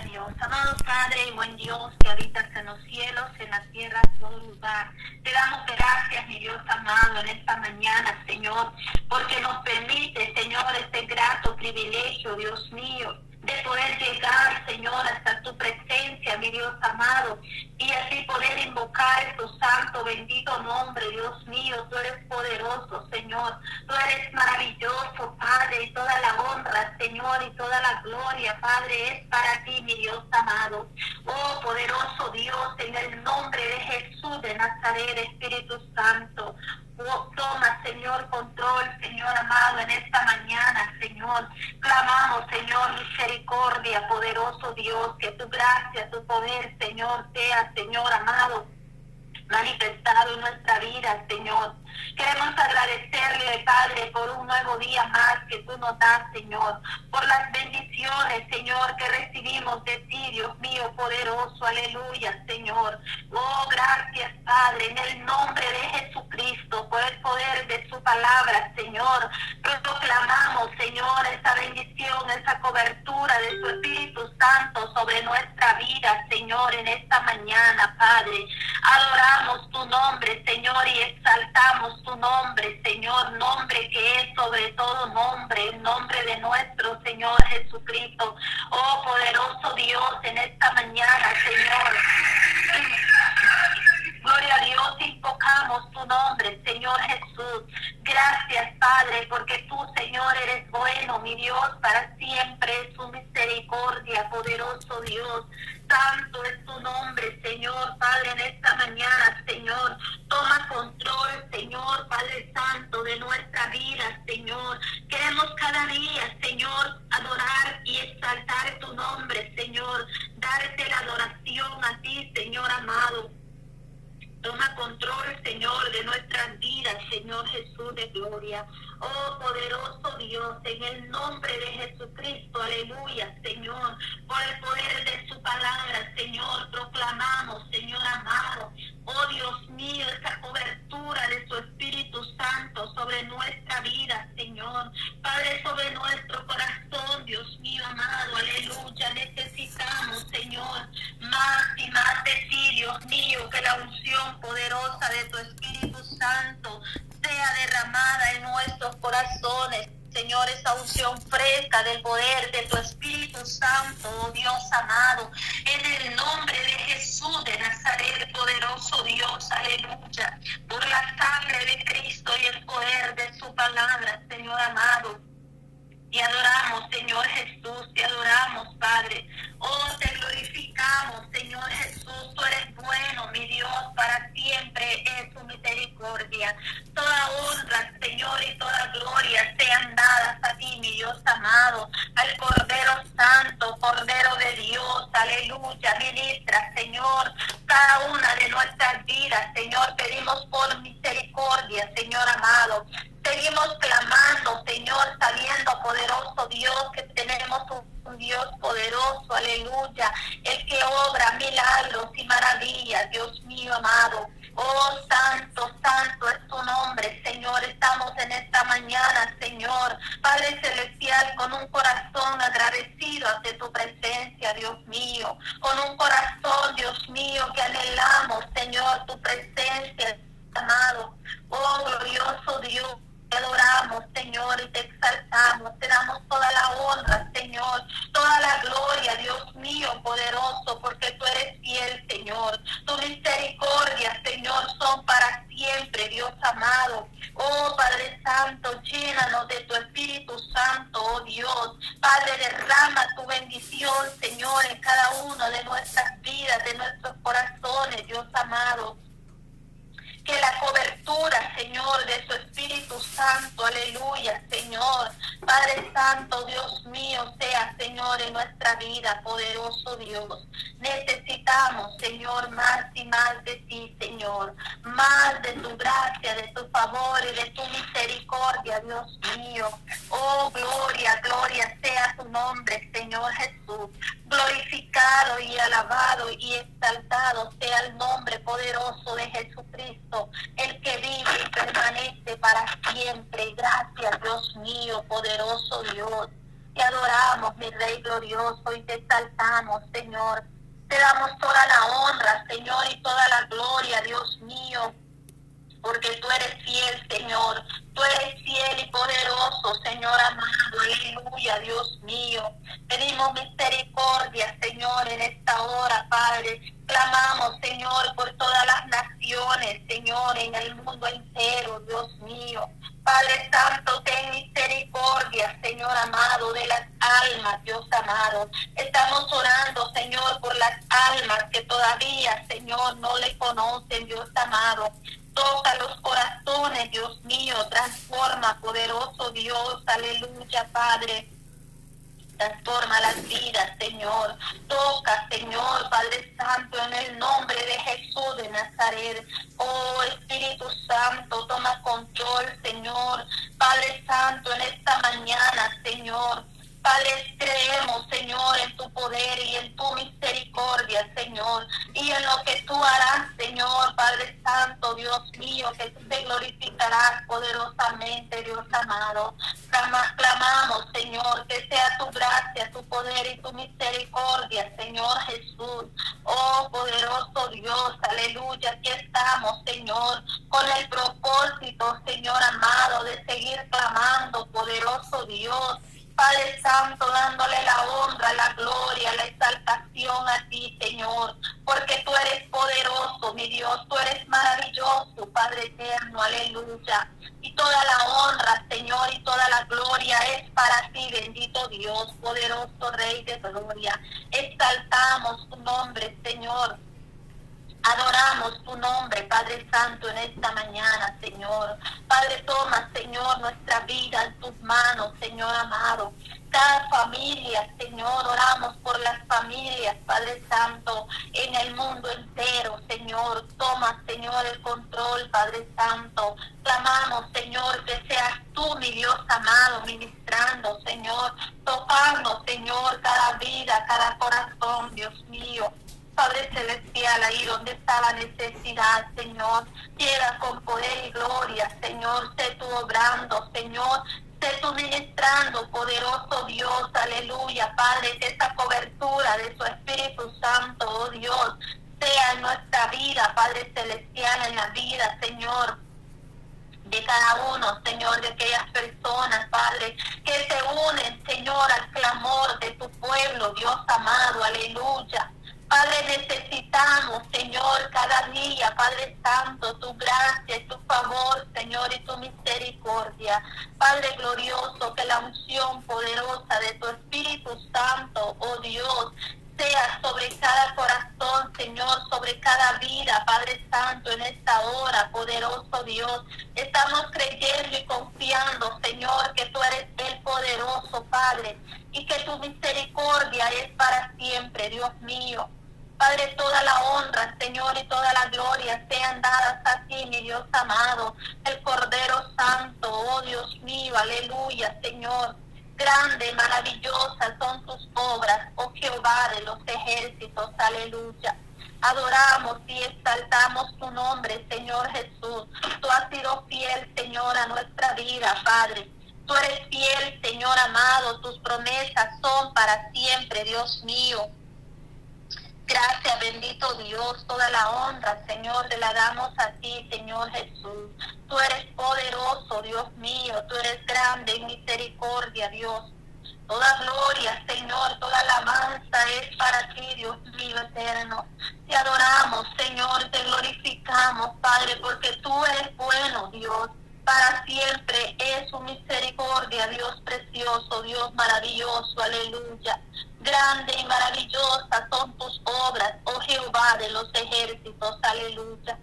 Dios. Amado Padre y buen Dios que habitas en los cielos, en la tierra, en todo lugar. Te damos gracias, mi Dios amado, en esta mañana, Señor, porque nos permite, Señor, este grato privilegio, Dios mío, de poder llegar, Señor, hasta tu presencia, mi Dios amado, y así poder invocar tu santo, bendito nombre, Dios mío. Tú eres poderoso, Señor. Tú eres maravilloso, Padre, y toda la honra, Señor, y toda la gloria, Padre, es para ti, mi Dios amado. Oh, poderoso Dios, en el nombre de Jesús de Nazaret, Espíritu Santo. Oh, toma, Señor, control, Señor amado, en esta mañana, Señor. Clamamos, Señor, misericordia, poderoso Dios, que tu gracia, tu poder, Señor, sea, Señor amado, manifestado en nuestra vida, Señor. Queremos agradecerle, Padre, por un nuevo día más que tú nos das, Señor, por las bendiciones, Señor, que recibimos de ti, Dios mío, poderoso, aleluya, Señor. Oh, gracias, Padre, en el nombre de Jesucristo, por el poder de su palabra, Señor. Proclamamos, Señor, esa bendición, esa cobertura de su Espíritu Santo sobre nuestra vida, Señor, en esta mañana, Padre. Adoramos tu nombre, Señor, y exaltamos tu nombre, Señor, nombre que es sobre todo nombre, el nombre de nuestro Señor Jesucristo. Oh poderoso Dios, en esta mañana, Señor. Gloria a Dios, invocamos tu nombre, Señor Jesús. Gracias, Padre, porque tú, Señor, eres bueno, mi Dios, para siempre es tu misericordia, poderoso Dios. Santo es tu nombre, Señor, Padre, en esta Señor. Toma control, Señor, Padre Santo, de nuestra vida, Señor. Queremos cada día, Señor, adorar y exaltar tu nombre, Señor. Darte la adoración a ti, Señor amado. Toma control, Señor, de nuestras vidas, Señor Jesús de gloria. Oh poderoso Dios, en el nombre de Jesucristo, aleluya, Señor, por el poder de su palabra, Señor, proclamamos, Señor amado, oh Dios mío, esa cobertura de su Espíritu Santo sobre nuestra vida, Señor, Padre, sobre nuestro corazón, Dios mío amado, aleluya, necesitamos, Con un corazón, Dios mío, que anhelamos, Señor, tu presencia, amado. Oh, glorioso Dios. Te adoramos, Señor, y te exaltamos. Te damos toda la honra, Señor. Toda la gloria, Dios mío, poderoso, porque tú eres fiel, Señor. Tu misericordia, Señor, son para siempre, Dios amado. Oh, Padre Santo, llénanos de tu Espíritu Santo, oh Dios. Padre, derrama tu bendición, Señor, en cada uno de nuestras vidas, de nuestros corazones, Dios amado que la cobertura, Señor, de su Espíritu Santo, aleluya, Señor. Padre Santo, Dios mío, sea, Señor, en nuestra vida, poderoso Dios. Necesitamos, Señor, más y más de ti, Señor. Más de tu gracia, de tu favor y de tu misericordia, Dios mío. Oh, gloria, gloria sea tu nombre, Señor Jesús. Glorificado y alabado y exaltado sea el nombre poderoso de Jesucristo, el que vive y permanece para siempre. Gracias, Dios mío, poderoso Dios. Te adoramos, mi Rey glorioso, y te exaltamos, Señor. Te damos toda la honra, Señor, y toda la gloria, Dios mío porque tú eres fiel, Señor. Tú eres fiel y poderoso, Señor amado. Aleluya, Dios mío. Pedimos misericordia, Señor, en esta hora, Padre. Clamamos, Señor, por todas las naciones, Señor, en el mundo entero, Dios mío. Padre Santo, ten misericordia, Señor amado, de las almas, Dios amado. Estamos orando, Señor, por las almas que todavía, Señor, no le conocen, Dios amado. Toca los corazones, Dios mío, transforma, poderoso Dios, aleluya, Padre. Transforma las vidas, Señor. Toca, Señor, Padre Santo, en el nombre de Jesús de Nazaret. Oh Espíritu Santo, toma control, Señor. Padre Santo, en esta mañana, Señor. Padre, creemos, Señor, en tu poder y en tu misericordia, Señor, y en lo que tú harás, Señor, Padre Santo, Dios mío, que tú te glorificarás poderosamente, Dios amado. clamamos, Señor, que sea tu gracia, tu poder y tu misericordia, Señor Jesús. Oh, poderoso Dios, aleluya, aquí estamos, Señor, con el sea en nuestra vida, Padre Celestial, en la vida, Señor, de cada uno, Señor, de aquellas personas, Padre, que se unen, Señor, al clamor de tu pueblo, Dios amado, aleluya. Padre, necesitamos, Señor, cada día, Padre Santo, tu gracia, tu favor, Señor, y tu misericordia. Padre glorioso, que la unción poderosa de tu Espíritu Santo, oh Dios, sea sobre cada corazón, Señor, sobre cada vida, Padre Santo, en esta hora, poderoso Dios. Estamos creyendo y confiando, Señor, que tú eres el poderoso, Padre, y que tu misericordia es para siempre, Dios mío. Padre, toda la honra, Señor, y toda la gloria sean dadas a ti, mi Dios amado, el Cordero Santo, oh Dios mío, aleluya, Señor. Grande, maravillosa son tus obras, oh Jehová de los ejércitos, aleluya. Adoramos y exaltamos tu nombre, Señor Jesús. Tú has sido fiel, Señor, a nuestra vida, Padre. Tú eres fiel, Señor amado. Tus promesas son para siempre, Dios mío. Gracias, bendito Dios, toda la honra, Señor, te la damos a ti, Señor Jesús. Tú eres poderoso, Dios mío, tú eres grande en misericordia, Dios. Toda gloria, Señor, toda alabanza es para ti, Dios mío eterno. Te adoramos, Señor, te glorificamos, Padre, porque tú eres bueno, Dios. Para siempre es su misericordia, Dios precioso, Dios maravilloso, aleluya. Grande y maravillosa son tus obras, oh Jehová de los ejércitos, aleluya.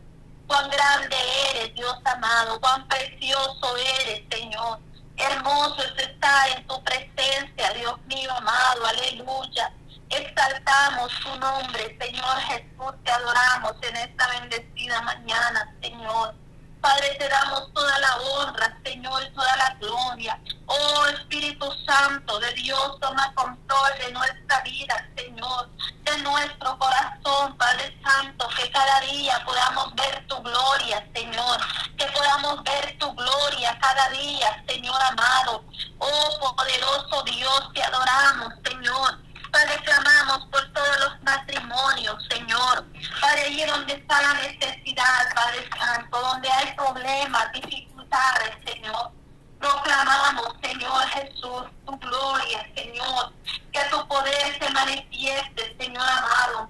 Cuán grande eres, Dios amado, cuán precioso eres, Señor. Hermoso es estar en tu presencia, Dios mío amado, aleluya. Exaltamos tu nombre, Señor Jesús, te adoramos en esta bendecida mañana, Señor. Padre, te damos toda la honra, Señor, toda la gloria. Oh Espíritu Santo de Dios, toma control de nuestra vida, Señor, de nuestro corazón, Padre Santo, que cada día podamos ver tu gloria, Señor, que podamos ver tu gloria cada día, Señor amado. Oh poderoso Dios, te manifiestes, Señor Padre, clamamos por todos los matrimonios, Señor. Padre, allí donde está la necesidad, Padre Santo, donde hay problemas, dificultades, Señor. Proclamamos, Señor Jesús, tu gloria, Señor. Que tu poder se manifieste, Señor amado.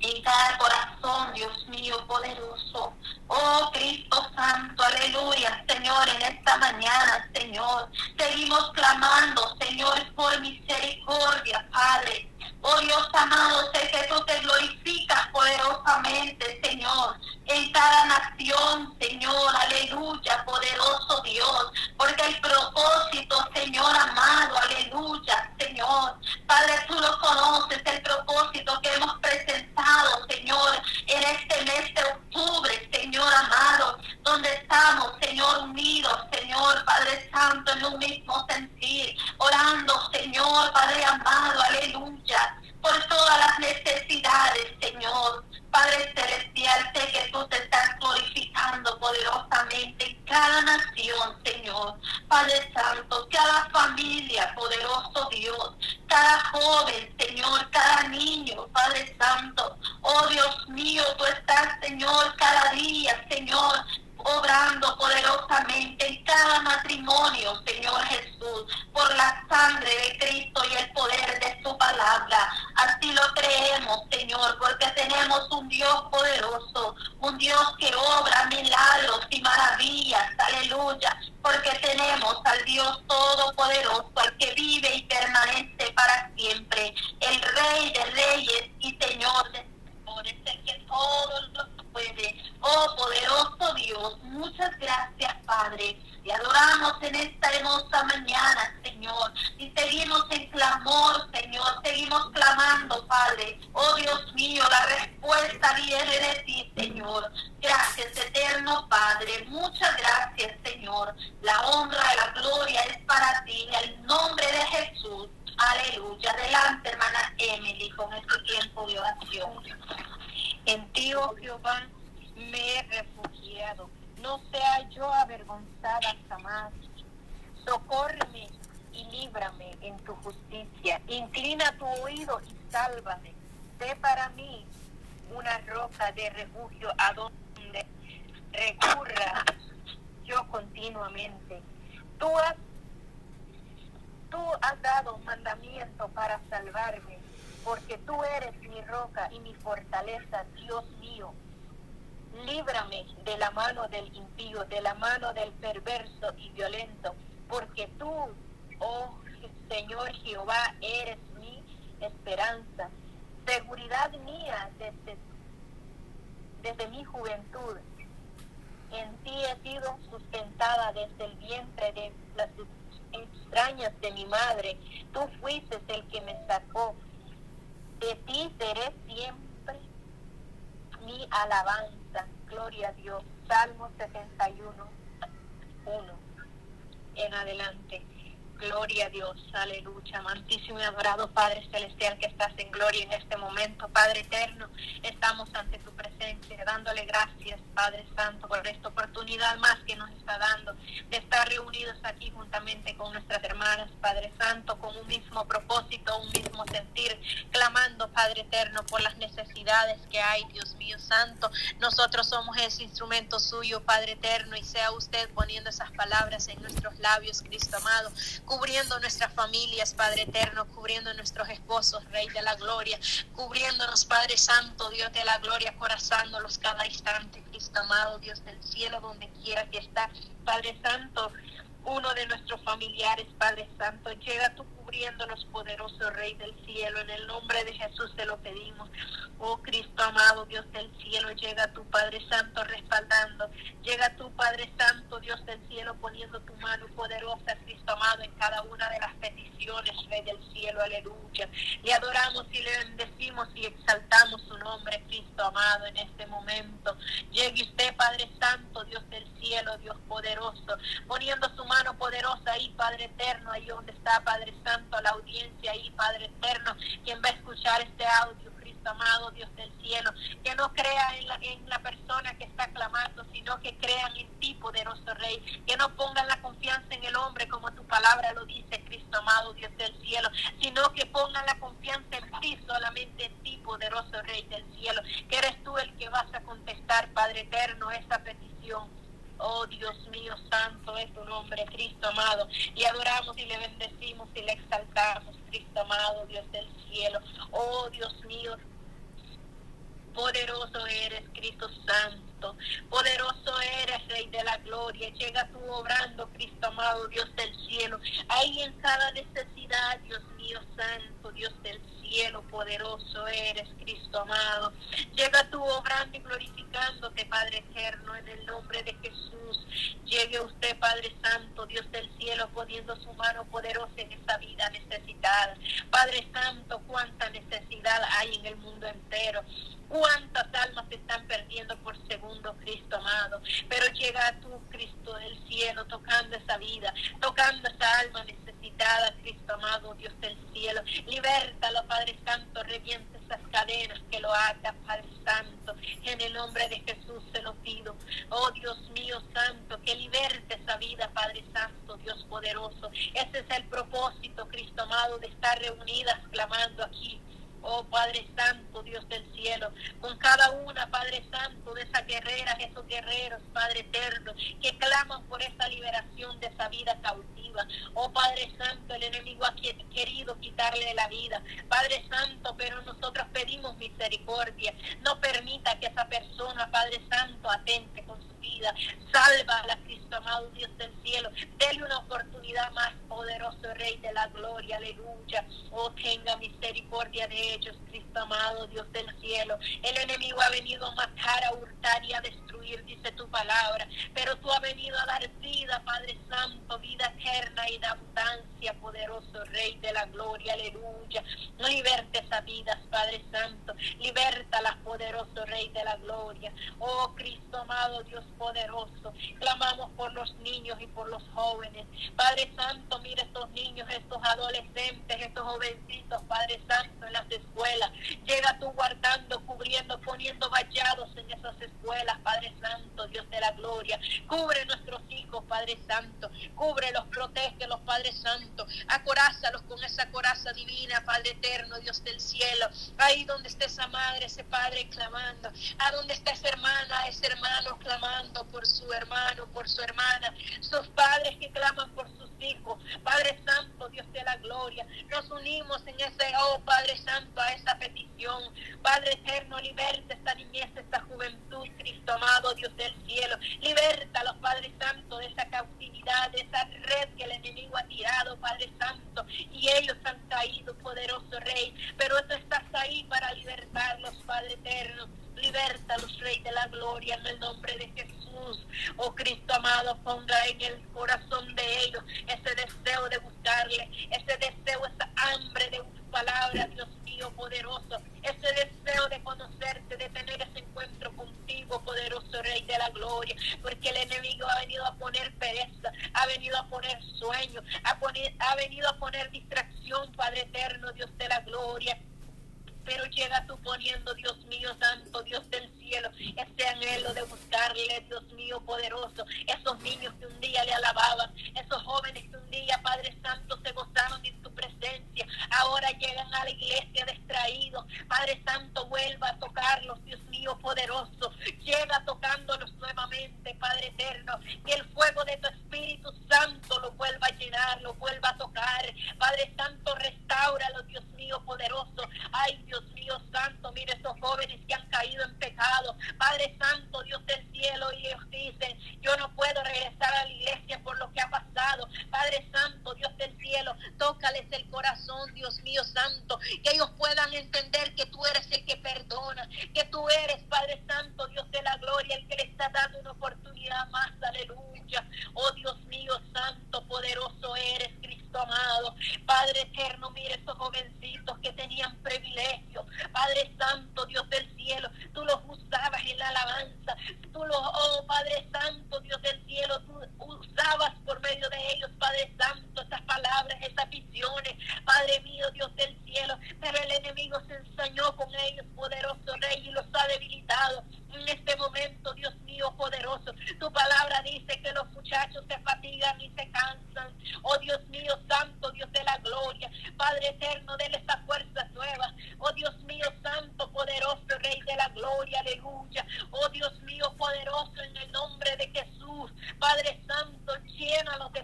En cada corazón, Dios mío, poderoso. Oh Cristo Santo, aleluya, Señor, en esta mañana, Señor, seguimos clamando, Señor, por misericordia, Padre. Oh Dios amado, sé que tú te glorificas poderosamente, Señor, en cada nación, Señor, aleluya, poderoso Dios, porque el propósito, Señor amado, aleluya, Señor, Padre, tú lo conoces, el propósito que hemos presentado, Señor, en este mes de octubre, Señor amado, donde estamos, Señor, unidos, Señor, Padre Santo, en un mismo sentir, orando, Señor, Padre amado, aleluya por todas las necesidades, Señor. Padre Celestial, sé que tú te estás glorificando poderosamente en cada nación, Señor. Padre Santo, cada familia, poderoso Dios, cada joven, Señor, cada niño, Padre Santo. Oh Dios mío, tú estás, Señor, cada día, Señor, obrando poderosamente en cada matrimonio, Señor Jesús, por la sangre de Cristo y el poder de su palabra. Así lo creemos, Señor, porque tenemos un Dios poderoso, un Dios que obra milagros y maravillas, aleluya, porque tenemos al Dios todopoderoso, al que vive y permanece para siempre, el Rey de reyes y Señor de señores, el que todo lo puede. Oh poderoso Dios, muchas gracias Padre. Te adoramos en esta hermosa mañana, Señor. Y seguimos en clamor, Señor. Seguimos clamando, Padre. Oh Dios mío, la respuesta viene de ti, Señor. Gracias, eterno Padre. Muchas gracias, Señor. La honra y la gloria es para ti. En el nombre de Jesús. Aleluya. Adelante, hermana Emily, con este tiempo de oración. En ti, oh Jehová, me he refugiado. No sea yo avergonzada jamás. Socórreme y líbrame en tu justicia. Inclina tu oído y sálvame. Sé para mí una roca de refugio a donde recurra yo continuamente. Tú has, tú has dado mandamiento para salvarme porque tú eres mi roca y mi fortaleza, Dios mío. Líbrame de la mano del impío, de la mano del perverso y violento, porque tú, oh Señor Jehová, eres mi esperanza, seguridad mía desde, desde mi juventud. En ti he sido sustentada desde el vientre de las extrañas de mi madre. Tú fuiste el que me sacó de ti seré siempre mi alabanza. Gloria a Dios. Salmo 71, 1 en adelante. Gloria a Dios, aleluya. Amantísimo y adorado Padre Celestial que estás en gloria en este momento. Padre eterno, estamos ante tu presencia, dándole gracias, Padre Santo, por esta oportunidad más que nos está dando de estar reunidos aquí juntamente con nuestras hermanas, Padre Santo, con un mismo propósito, un mismo sentir, clamando, Padre eterno, por las necesidades que hay, Dios mío Santo. Nosotros somos ese instrumento suyo, Padre eterno, y sea usted poniendo esas palabras en nuestros labios, Cristo amado cubriendo nuestras familias, Padre eterno, cubriendo nuestros esposos, Rey de la Gloria, cubriéndonos, Padre Santo, Dios de la Gloria, corazándolos cada instante, Cristo amado, Dios del cielo, donde quiera que está, Padre Santo, uno de nuestros familiares, Padre Santo, llega tú cubriéndonos, poderoso Rey del cielo, en el nombre de Jesús te lo pedimos. Oh Cristo amado, Dios del cielo, llega tu Padre Santo respaldando, llega tu Padre Santo, Dios del cielo, poniendo tu mano poderosa, Cristo amado, en cada una de las peticiones, Rey del cielo, aleluya. Y adoramos y le bendecimos y exaltamos su nombre, Cristo amado, en este momento. Llegue usted, Padre Santo, Dios del cielo, Dios poderoso, poniendo su mano poderosa ahí, Padre eterno, ahí donde está, Padre Santo, la audiencia ahí, Padre eterno, quien va a escuchar este audio, Cristo amado, Dios del cielo, que no crea en la, en la persona que está clamando, sino que crean en ti, poderoso Rey, que no pongan la confianza en el hombre como tu palabra lo dice, Cristo amado, Dios del cielo, sino que pongan la confianza en ti, solamente en ti, poderoso Rey del cielo, que eres tú el que vas a contestar, Padre eterno, esta petición Oh Dios mío, santo es tu nombre, Cristo amado. Y adoramos y le bendecimos y le exaltamos, Cristo amado, Dios del cielo. Oh Dios mío, poderoso eres, Cristo Santo. Poderoso eres, Rey de la Gloria. Llega tú obrando, Cristo amado, Dios del cielo. Ahí en cada necesidad, Dios mío, Santo, Dios del cielo, poderoso eres, Cristo amado. Llega tú obrando y glorificándote, Padre eterno, en el nombre de Jesús. Llegue usted, Padre Santo, Dios del cielo, poniendo su mano poderosa en esta vida necesitada. Padre Santo, cuánta necesidad hay en el mundo entero. Cuántas almas se están perdiendo por segundo, Cristo amado. Pero llega tú, Cristo del cielo, tocando esa vida, tocando esa alma necesitada, Cristo amado, Dios del cielo. Libértalo, Padre Santo, reviente esas cadenas que lo atan, Padre Santo. En el nombre de Jesús se lo pido. Oh Dios mío Santo, que liberte esa vida, Padre Santo, Dios poderoso. Ese es el propósito, Cristo amado, de estar reunidas clamando aquí oh Padre Santo, Dios del cielo, con cada una, Padre Santo, de esas guerreras, esos guerreros, Padre eterno, que claman por esa liberación de esa vida cautiva. Oh Padre Santo, el enemigo ha querido quitarle la vida. Padre Santo, pero nosotros pedimos misericordia. No permita que esa persona, Padre Santo, atente con su vida. Salva a la Cristo amado Dios del cielo. Dele una oportunidad más, poderoso Rey de la gloria. Aleluya. Oh, tenga misericordia de ellos, Cristo amado, Dios del cielo. El enemigo ha venido a matar, a hurtar y a destruir, dice tu palabra. Pero tú has venido a dar vida, Padre Santo, vida eterna y de abundancia, poderoso Rey de la gloria. Aleluya. Liberte esas vidas, Padre Santo. Libertalas, poderoso Rey de la gloria. Oh, Cristo amado, Dios poderoso. Clamamos por los niños y por los jóvenes. Padre Santo, mire estos niños, estos adolescentes, estos jovencitos, Padre Santo, en las escuelas. Llega tú guardando, cubriendo, poniendo vallados en esas escuelas, Padre Santo, Dios de la gloria. Cubre nuestros hijos, Padre Santo. Cúbrelos, los Padre Santo. Acorázalos con esa coraza divina, Padre eterno, Dios del cielo. Ahí donde esté esa madre, ese padre clamando. A donde está esa hermana, ese hermano clamando por su hermano, por su hermana. Sus padres que claman por sus hijos. Padre Santo, Dios de la gloria. Nos unimos en ese, oh Padre Santo, a esa petición. Padre eterno, liberta esta niñez, esta juventud, Cristo amado, Dios del cielo. Liberta los Padre Santo, de esa cautividad, de esa red que el enemigo ha tirado, Padre Santo. Y ellos han caído, poderoso Rey. Pero tú estás ahí para libertarlos, Padre eterno. Libertalos, Rey de la gloria, en el nombre de Jesús. Oh Cristo amado, ponga en el corazón de ellos ese deseo de buscarle, ese deseo, esa hambre de palabra, Dios mío poderoso, ese deseo de conocerte, de tener ese encuentro contigo, poderoso Rey de la gloria, porque el enemigo ha venido a poner pereza, ha venido a poner sueño, ha venido a poner distracción, Padre eterno, Dios de la gloria pero llega tú poniendo, Dios mío santo, Dios del cielo, ese anhelo de buscarle, Dios mío poderoso, esos niños que un día le alababan, esos jóvenes que un día, Padre Santo, se gozaron en tu presencia, ahora llegan a la iglesia distraídos, Padre Santo, vuelva a tocarlos, Dios mío poderoso, llega tocándolos nuevamente, Padre eterno, que el fuego de tu Espíritu Santo lo vuelva a llenar, lo vuelva a tocar, Padre Santo, a los de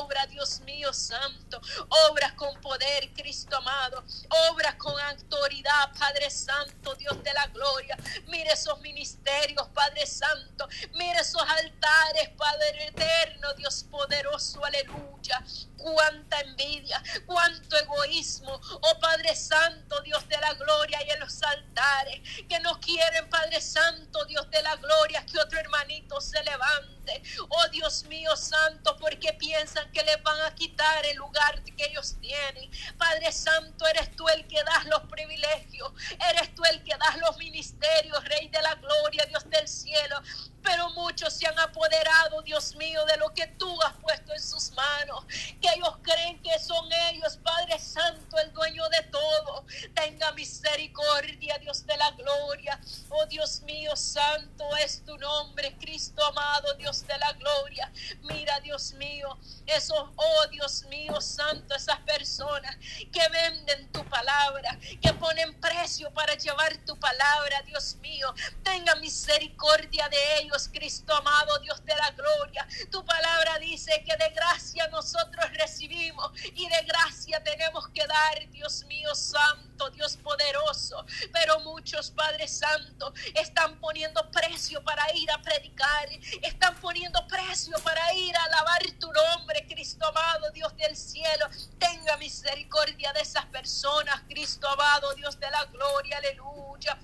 Obra, Dios mío santo, obra con poder, Cristo amado, obra con autoridad, Padre Santo, Dios de la gloria. Mire esos ministerios, Padre Santo, mire esos altares, Padre eterno, Dios poderoso, aleluya. Cuánta envidia, cuánto egoísmo, oh Padre Santo, Dios de la gloria y en los altares, que no quieren, Padre Santo, Dios de la gloria, que otro hermanito se levante. Oh Dios mío santo, porque piensan que les van a quitar el lugar que ellos tienen. Padre Santo, eres tú el que das los privilegios, eres tú el que das los ministerios, Rey de la gloria, Dios del cielo. Pero muchos se han apoderado, Dios mío, de lo que tú has puesto en sus manos. Que ellos creen que son ellos, Padre Santo, el dueño de todo. Tenga misericordia, Dios de la gloria. Oh Dios mío, santo es tu nombre, Cristo amado, Dios de la gloria. Mira, Dios mío, esos, oh Dios mío, santo, esas personas que venden tu palabra, que ponen precio para llevar tu palabra, Dios mío. Tenga misericordia de ellos Cristo amado, Dios de la gloria. Tu palabra dice que de gracia nosotros recibimos y de gracia tenemos que dar, Dios mío santo, Dios poderoso. Pero muchos, Padre Santo, están poniendo precio para ir a predicar, están poniendo precio para ir a alabar tu nombre, Cristo amado, Dios del cielo. Tenga misericordia de esas personas, Cristo amado, Dios de la gloria, aleluya.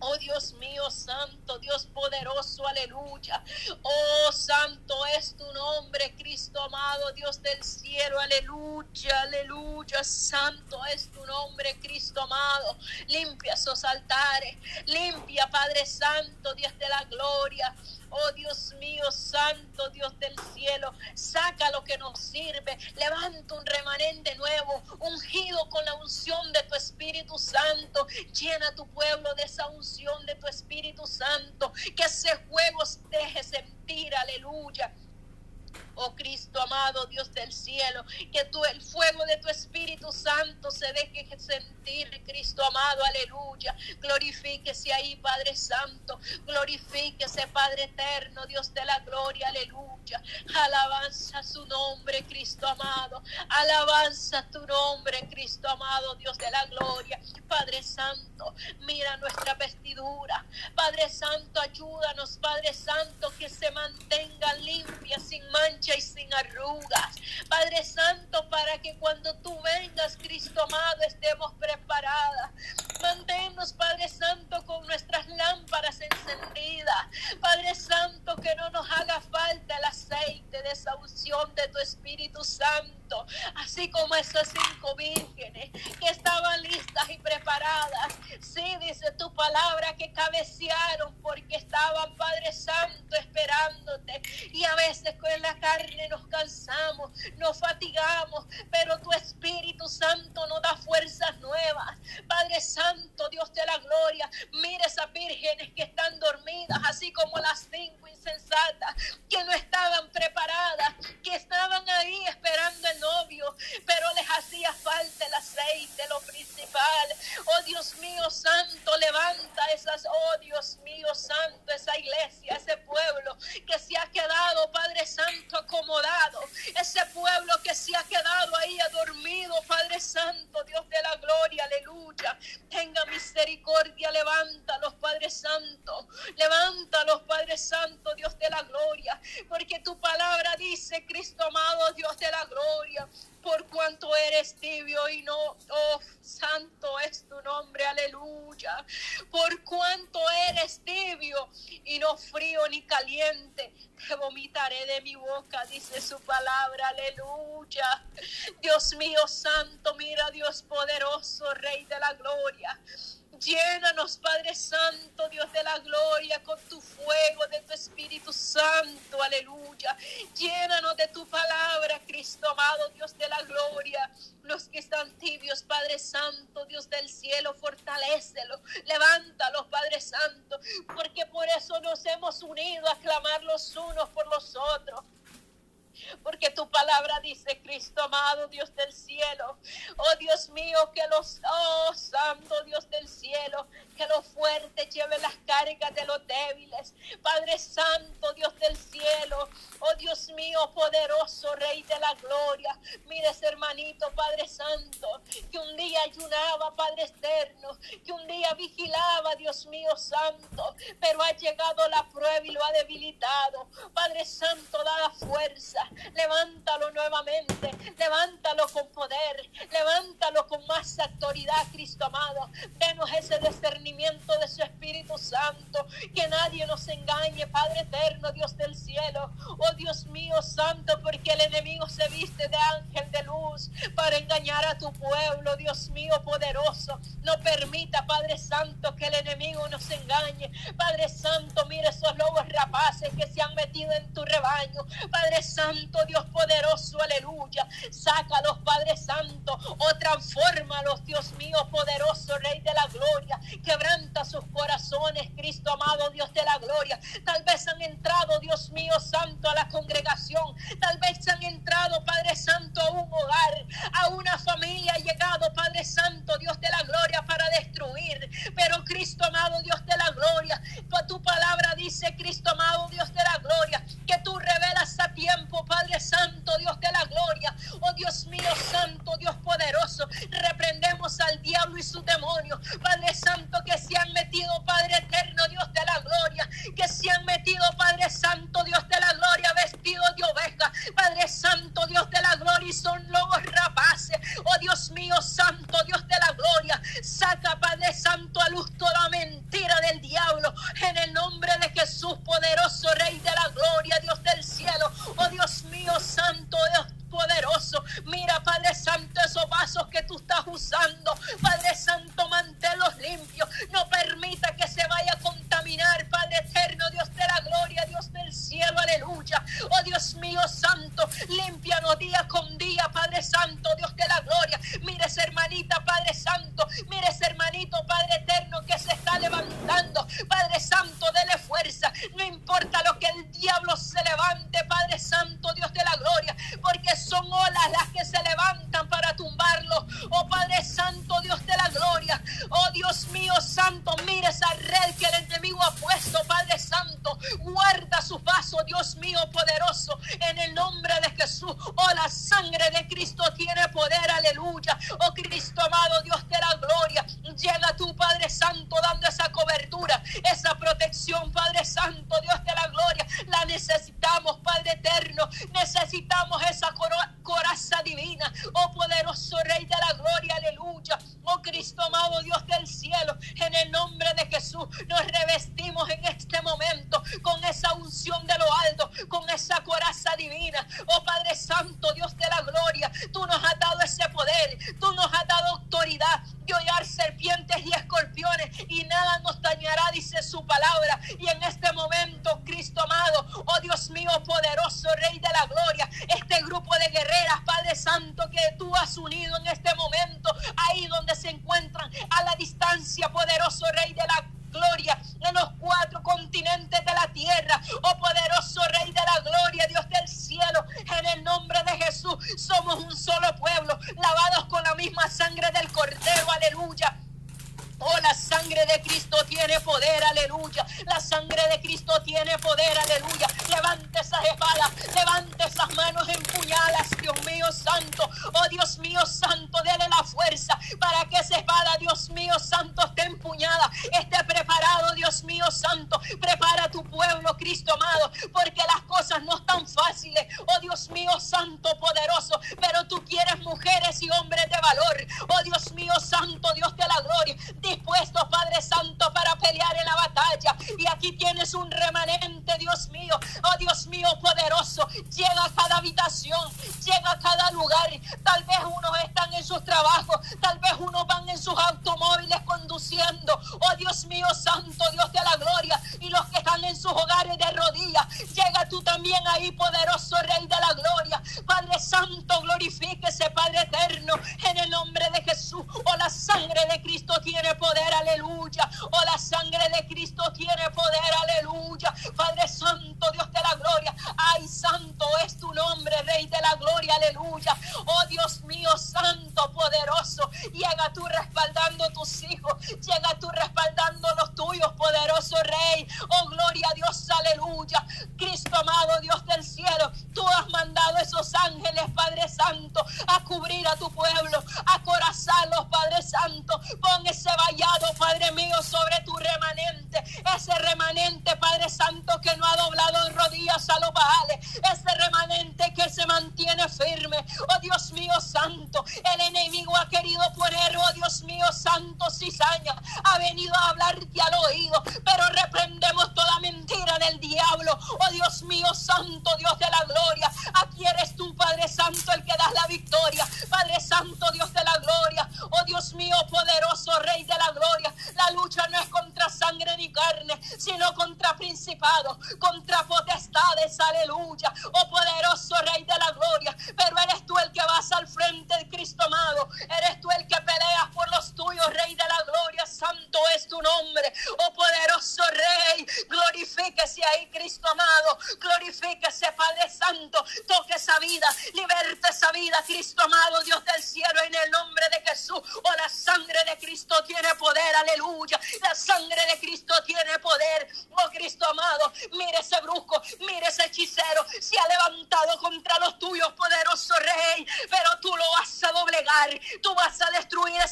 Oh Dios mío, santo, Dios poderoso, aleluya. Oh santo es tu nombre, Cristo amado, Dios del cielo, aleluya, aleluya. Santo es tu nombre, Cristo amado. Limpia esos altares, limpia, Padre Santo, Dios de la gloria. Oh Dios mío, santo Dios del cielo, saca lo que nos sirve. Levanta un remanente nuevo, ungido con la unción de tu Espíritu Santo. Llena tu pueblo de esa unción de tu Espíritu Santo. Que ese fuego deje sentir, aleluya oh Cristo amado, Dios del cielo, que tú el fuego de tu Espíritu Santo se deje sentir, Cristo amado, aleluya. Glorifíquese ahí, Padre Santo, glorifíquese, Padre eterno, Dios de la gloria, aleluya. Alabanza su nombre, Cristo amado, alabanza tu nombre, Cristo amado, Dios de la gloria. Padre Santo, mira nuestra vestidura. Padre Santo, ayúdanos, Padre Santo, que se mantenga limpia, sin mancha y sin arrugas. Padre Santo, para que cuando tú vengas, Cristo amado, estemos preparadas. Manténnos, Padre Santo, con nuestras lámparas encendidas. Padre Santo, que no nos haga falta el aceite de esa unción de tu Espíritu Santo. Así como esas cinco vírgenes que estaban listas y preparadas. Sí, dice tu palabra que cabecearon porque estaban, Padre Santo, esperándote. Y a veces con la nos cansamos, nos fatigamos, pero tu Espíritu Santo nos da fuerzas nuevas. Padre Santo, Dios de la gloria, mira esas vírgenes que están dormidas, así como las cinco insensatas que no estaban preparadas, que estaban ahí esperando el novio, pero les hacía falta el aceite, lo principal. Oh Dios mío santo, levanta esas, oh Dios mío santo, esa iglesia, ese pueblo que se ha quedado, Padre Santo, acomodado, ese pueblo que se ha quedado ahí dormido, Padre Santo, Dios de la gloria, aleluya. Tenga misericordia, levántalos, Padre Santo, levántalos, Padre Santo, Dios de la gloria, porque tu palabra dice, Cristo amado, Dios de la gloria, por cuanto eres tibio y no, oh, santo es tu nombre, aleluya. Por cuanto eres tibio y no frío ni caliente, te vomitaré de mi boca, dice su palabra, aleluya. Dios mío santo, mira Dios poderoso, Rey de la gloria. Llénanos, Padre Santo, Dios de la gloria, con tu fuego, de tu Espíritu Santo, aleluya. Llénanos de tu palabra, Cristo amado, Dios de la gloria. Los que están tibios, Padre Santo, Dios del cielo, fortalécelos, levántalos, Padre Santo, porque por eso nos hemos unido a clamar los unos por los otros porque tu palabra dice, Cristo amado, Dios del cielo, oh Dios mío, que los, oh Santo Dios del cielo, que los fuertes lleven las cargas de los débiles, Padre Santo, Dios del cielo, oh Dios mío, poderoso Rey de la gloria, mires hermanito, Padre Santo, que un día ayunaba, Padre eterno, que un día vigilaba, Dios mío santo, pero ha llegado la prueba y lo ha debilitado. Padre Santo, da la fuerza, levántalo nuevamente, levántalo con poder, levántalo con más autoridad, Cristo amado. Denos ese discernimiento de su Espíritu Santo, que nadie nos engañe, Padre eterno, Dios del cielo. Oh Dios mío santo, porque el enemigo se viste de ángel de luz para engañar a tu pueblo. Dios mío poderoso. No permita, Padre Santo, que el enemigo nos engañe. Padre Santo, mire esos lobos rapaces que se han metido en tu rebaño. Padre Santo, Dios poderoso, aleluya. Sácalos, Padre Santo, o transfórmalos, Dios mío poderoso, Rey de la gloria. Quebranta sus corazones, Cristo amado, Dios de la gloria. Tal vez han entrado, Dios mío santo, a la congregación. Tal vez han entrado, Padre Santo, a un hogar, a una familia, llegar Padre Santo, Dios de la gloria, para destruir. Pero Cristo amado, Dios de la gloria, pues tu palabra dice, Cristo amado, Dios de la gloria, que tú revelas a tiempo, Padre Santo, Dios de la gloria. Oh Dios mío, Santo, Dios poderoso, reprendemos al diablo y su demonio. Padre Santo, Oh Cristo amado,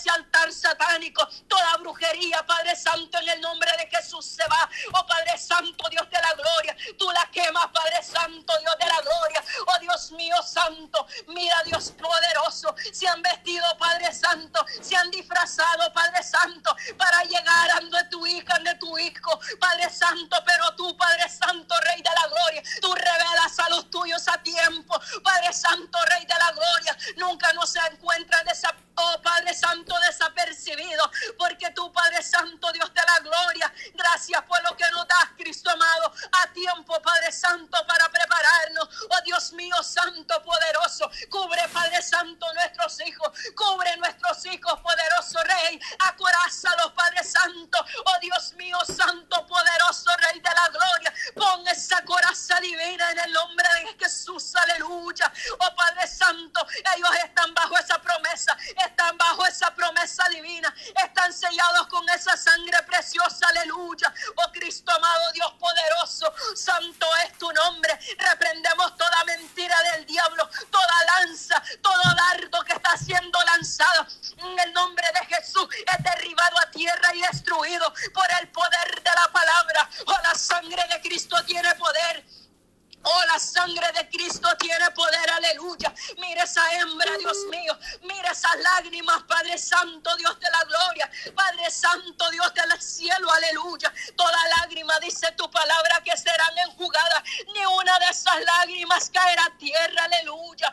altar satánico. Toda brujería, Padre Santo, en el nombre de Jesús se va. Oh Padre Santo, Dios de la gloria. Tú la quemas, Padre Santo, Dios de la gloria. Oh Dios mío santo. Mira, Dios poderoso. Se han vestido, Padre Santo. Se han disfrazado, Padre Santo, para llegar ando de tu hija, de tu hijo. Padre Santo, pero tú, Padre Santo, Rey de la gloria. Tú revelas a los tuyos a tiempo. Padre Santo, Rey de la gloria. Nunca nos encuentran esa Oh Padre Santo desapercibido, porque tú Padre Santo, Dios de la gloria, gracias por lo que nos das, Cristo amado, a tiempo Padre Santo para prepararnos. Oh Dios mío, Santo, poderoso, cubre Padre Santo nuestros hijos, cubre nuestros hijos, poderoso Rey, acorázalos Padre Santo, oh Dios mío, Santo, poderoso Rey de la gloria, pon esa coraza divina en el nombre de Jesús, aleluya. Oh Padre Santo, ellos están bajo esa promesa están bajo esa promesa divina, están sellados con esa sangre preciosa, aleluya. Oh Cristo amado, Dios poderoso, santo es tu nombre. Reprendemos toda mentira del diablo, toda lanza, todo dardo que está siendo lanzado. En el nombre de Jesús es derribado a tierra y destruido por el poder de la palabra. Oh, la sangre de Cristo tiene poder. Oh, la sangre de Cristo tiene poder, aleluya. Mira esa hembra, Dios mío. Mira esas lágrimas, Padre Santo, Dios de la gloria. Padre Santo, Dios del cielo, aleluya. Toda lágrima, dice tu palabra, que serán enjugadas. Ni esas lágrimas caerá a tierra, aleluya.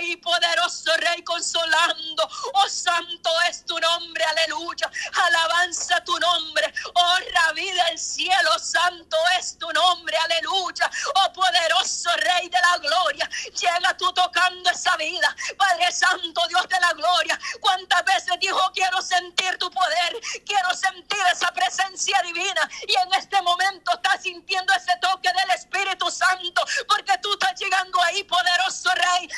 Ahí, poderoso Rey, consolando. Oh, santo es tu nombre, aleluya. Alabanza tu nombre. Oh, rabí del cielo, santo es tu nombre, aleluya. Oh poderoso Rey de la gloria, llega tú tocando esa vida. Padre Santo, Dios de la gloria, ¿cuántas veces dijo quiero sentir tu poder? Quiero sentir esa presencia divina. Y en este momento estás sintiendo ese toque del Espíritu Santo, porque tú estás llegando ahí, poderoso Rey.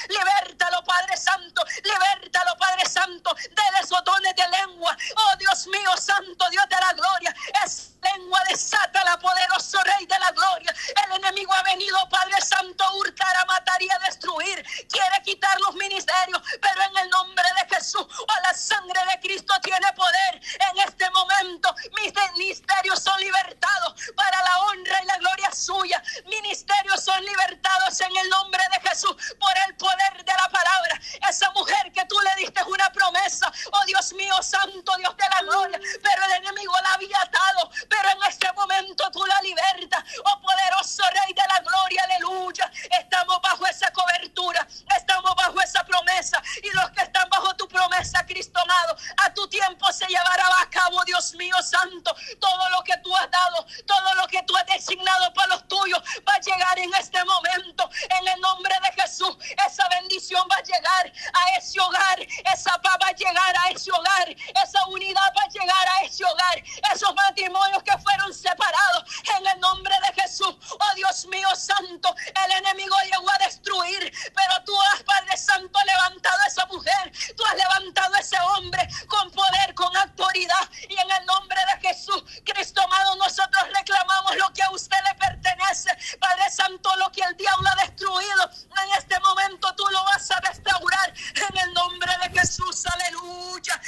Libértalo, Padre Santo, libértalo, Padre Santo, de esos dones de lengua. Oh Dios mío, Santo, Dios de la gloria, es lengua desata la poderoso Rey de la gloria. El enemigo ha venido, Padre Santo, a hurtar, a matar y a destruir. Quiere quitar los ministerios, pero en el nombre de Jesús, o la sangre de Cristo tiene poder. En este momento, mis ministerios son libertados para la honra y la suya. Ministerios son libertados en el nombre de Jesús por el poder de la palabra. Esa mujer que tú le diste una promesa, oh Dios mío, Santo Dios de la gloria, pero el enemigo la había atado, pero en este momento tú la libertas, oh poderoso Rey de la gloria, aleluya. Estamos bajo esa cobertura, estamos bajo esa promesa. Y los que están bajo tu promesa, Cristo amado, a tiempo se llevará a cabo, Dios mío santo, todo lo que tú has dado, todo lo que tú has designado para los tuyos, va a llegar en este momento, en el nombre de Jesús. Esa bendición va a llegar a ese hogar, esa paz va a llegar a ese hogar, esa unidad va a llegar a ese hogar, esos matrimonios que fueron separados, en el nombre de Jesús. Oh Dios mío santo, el enemigo llegó a destruir, pero tú has, Padre Santo, levantado a esa mujer, tú has levantado a ese hombre con poder, con autoridad. Y en el nombre de Jesús, Cristo amado, nosotros reclamamos lo que a usted le pertenece. Padre Santo, lo que el diablo ha destruido, en este momento tú lo vas a restaurar. En el nombre de Jesús, aleluya.